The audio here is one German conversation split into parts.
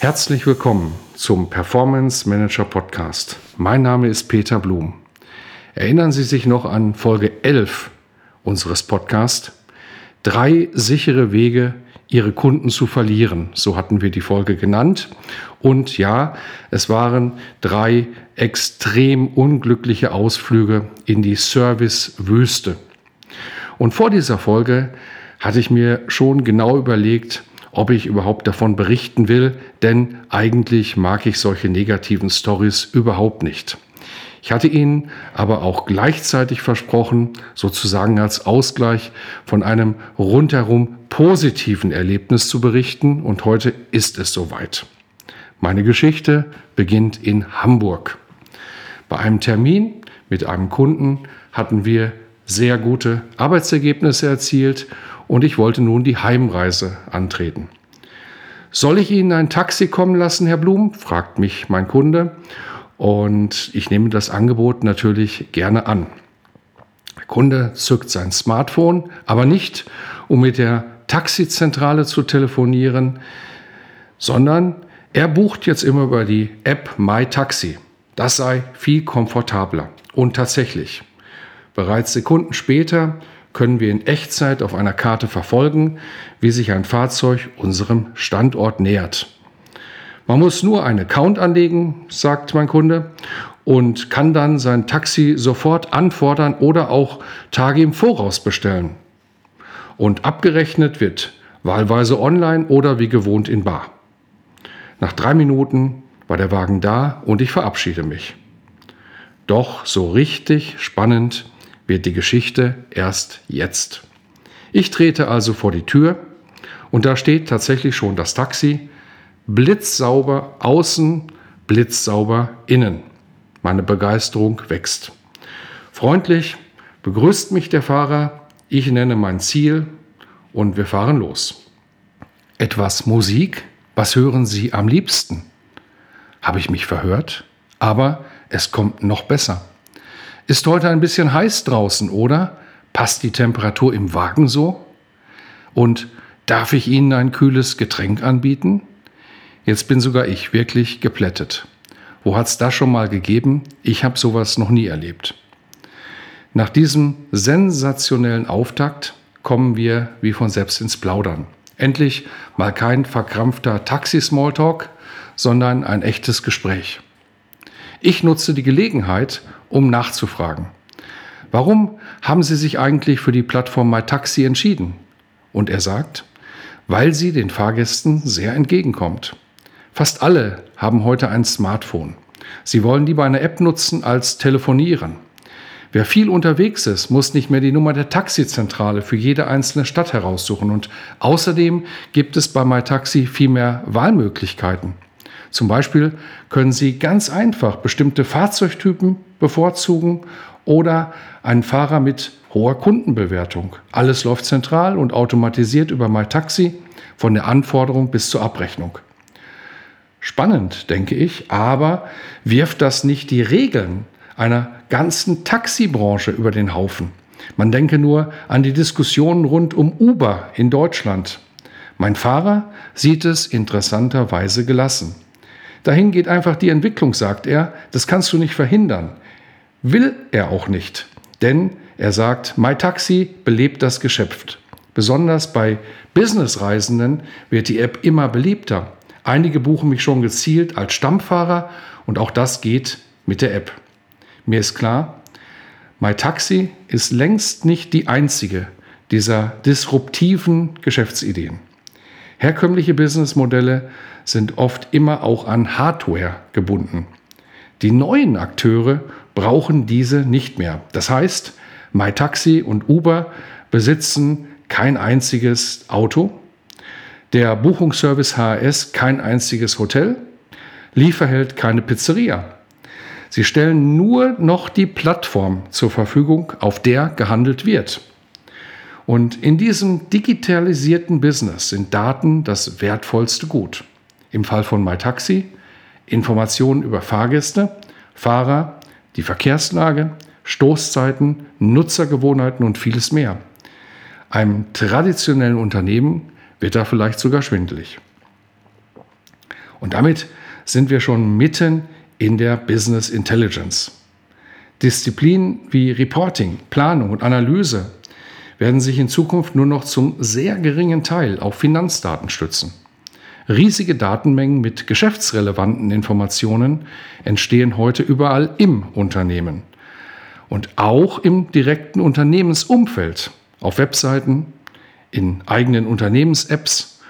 Herzlich willkommen zum Performance Manager Podcast. Mein Name ist Peter Blum. Erinnern Sie sich noch an Folge 11 unseres Podcasts? Drei sichere Wege, Ihre Kunden zu verlieren. So hatten wir die Folge genannt. Und ja, es waren drei extrem unglückliche Ausflüge in die Servicewüste. Und vor dieser Folge hatte ich mir schon genau überlegt, ob ich überhaupt davon berichten will, denn eigentlich mag ich solche negativen Stories überhaupt nicht. Ich hatte Ihnen aber auch gleichzeitig versprochen, sozusagen als Ausgleich von einem rundherum positiven Erlebnis zu berichten und heute ist es soweit. Meine Geschichte beginnt in Hamburg. Bei einem Termin mit einem Kunden hatten wir sehr gute Arbeitsergebnisse erzielt und ich wollte nun die Heimreise antreten. Soll ich Ihnen ein Taxi kommen lassen, Herr Blum? fragt mich mein Kunde. Und ich nehme das Angebot natürlich gerne an. Der Kunde zückt sein Smartphone, aber nicht, um mit der Taxizentrale zu telefonieren, sondern er bucht jetzt immer über die App MyTaxi. Das sei viel komfortabler. Und tatsächlich, bereits Sekunden später können wir in Echtzeit auf einer Karte verfolgen, wie sich ein Fahrzeug unserem Standort nähert. Man muss nur einen Account anlegen, sagt mein Kunde, und kann dann sein Taxi sofort anfordern oder auch Tage im Voraus bestellen. Und abgerechnet wird wahlweise online oder wie gewohnt in Bar. Nach drei Minuten war der Wagen da und ich verabschiede mich. Doch so richtig spannend wird die Geschichte erst jetzt. Ich trete also vor die Tür und da steht tatsächlich schon das Taxi, blitzsauber außen, blitzsauber innen. Meine Begeisterung wächst. Freundlich begrüßt mich der Fahrer, ich nenne mein Ziel und wir fahren los. Etwas Musik? Was hören Sie am liebsten? Habe ich mich verhört? Aber es kommt noch besser. Ist heute ein bisschen heiß draußen, oder? Passt die Temperatur im Wagen so? Und darf ich Ihnen ein kühles Getränk anbieten? Jetzt bin sogar ich wirklich geplättet. Wo hat's das schon mal gegeben? Ich habe sowas noch nie erlebt. Nach diesem sensationellen Auftakt kommen wir wie von selbst ins Plaudern. Endlich mal kein verkrampfter Taxi-Smalltalk, sondern ein echtes Gespräch. Ich nutze die Gelegenheit, um nachzufragen. Warum haben Sie sich eigentlich für die Plattform MyTaxi entschieden? Und er sagt, weil sie den Fahrgästen sehr entgegenkommt. Fast alle haben heute ein Smartphone. Sie wollen lieber eine App nutzen als telefonieren. Wer viel unterwegs ist, muss nicht mehr die Nummer der Taxizentrale für jede einzelne Stadt heraussuchen. Und außerdem gibt es bei MyTaxi viel mehr Wahlmöglichkeiten. Zum Beispiel können Sie ganz einfach bestimmte Fahrzeugtypen bevorzugen oder einen Fahrer mit hoher Kundenbewertung. Alles läuft zentral und automatisiert über MyTaxi von der Anforderung bis zur Abrechnung. Spannend, denke ich, aber wirft das nicht die Regeln einer ganzen Taxibranche über den Haufen? Man denke nur an die Diskussionen rund um Uber in Deutschland. Mein Fahrer sieht es interessanterweise gelassen. Dahin geht einfach die Entwicklung, sagt er. Das kannst du nicht verhindern. Will er auch nicht. Denn er sagt, MyTaxi belebt das Geschäft. Besonders bei Businessreisenden wird die App immer beliebter. Einige buchen mich schon gezielt als Stammfahrer und auch das geht mit der App. Mir ist klar, MyTaxi ist längst nicht die einzige dieser disruptiven Geschäftsideen. Herkömmliche Businessmodelle sind oft immer auch an Hardware gebunden. Die neuen Akteure brauchen diese nicht mehr. Das heißt, MyTaxi und Uber besitzen kein einziges Auto, der Buchungsservice HRS kein einziges Hotel, Lieferheld keine Pizzeria. Sie stellen nur noch die Plattform zur Verfügung, auf der gehandelt wird. Und in diesem digitalisierten Business sind Daten das wertvollste Gut. Im Fall von MyTaxi Informationen über Fahrgäste, Fahrer, die Verkehrslage, Stoßzeiten, Nutzergewohnheiten und vieles mehr. Einem traditionellen Unternehmen wird da vielleicht sogar schwindelig. Und damit sind wir schon mitten in der Business Intelligence. Disziplinen wie Reporting, Planung und Analyse werden sich in Zukunft nur noch zum sehr geringen Teil auf Finanzdaten stützen. Riesige Datenmengen mit geschäftsrelevanten Informationen entstehen heute überall im Unternehmen und auch im direkten Unternehmensumfeld, auf Webseiten, in eigenen Unternehmens-Apps,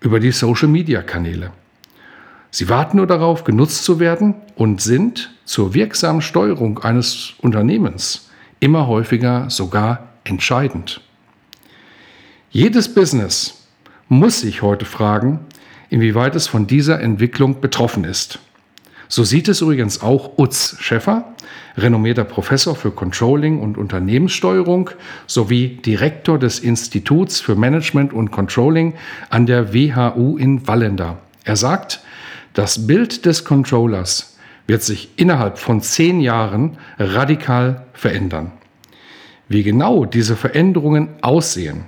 über die Social-Media-Kanäle. Sie warten nur darauf, genutzt zu werden und sind zur wirksamen Steuerung eines Unternehmens immer häufiger sogar entscheidend. Jedes Business muss sich heute fragen, inwieweit es von dieser Entwicklung betroffen ist. So sieht es übrigens auch Utz Schäffer, renommierter Professor für Controlling und Unternehmenssteuerung sowie Direktor des Instituts für Management und Controlling an der WHU in Wallenda. Er sagt, das Bild des Controllers wird sich innerhalb von zehn Jahren radikal verändern. Wie genau diese Veränderungen aussehen,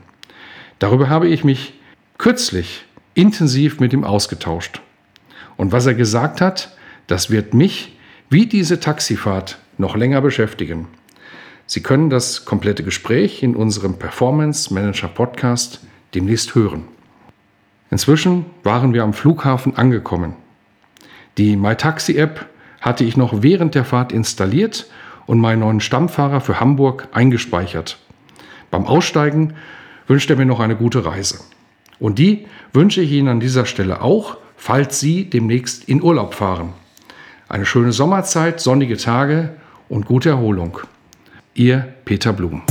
darüber habe ich mich kürzlich intensiv mit ihm ausgetauscht. Und was er gesagt hat, das wird mich wie diese Taxifahrt noch länger beschäftigen. Sie können das komplette Gespräch in unserem Performance Manager Podcast demnächst hören. Inzwischen waren wir am Flughafen angekommen. Die MyTaxi-App hatte ich noch während der Fahrt installiert und meinen neuen Stammfahrer für Hamburg eingespeichert. Beim Aussteigen wünscht er mir noch eine gute Reise. Und die wünsche ich Ihnen an dieser Stelle auch, falls Sie demnächst in Urlaub fahren. Eine schöne Sommerzeit, sonnige Tage und gute Erholung. Ihr Peter Blum.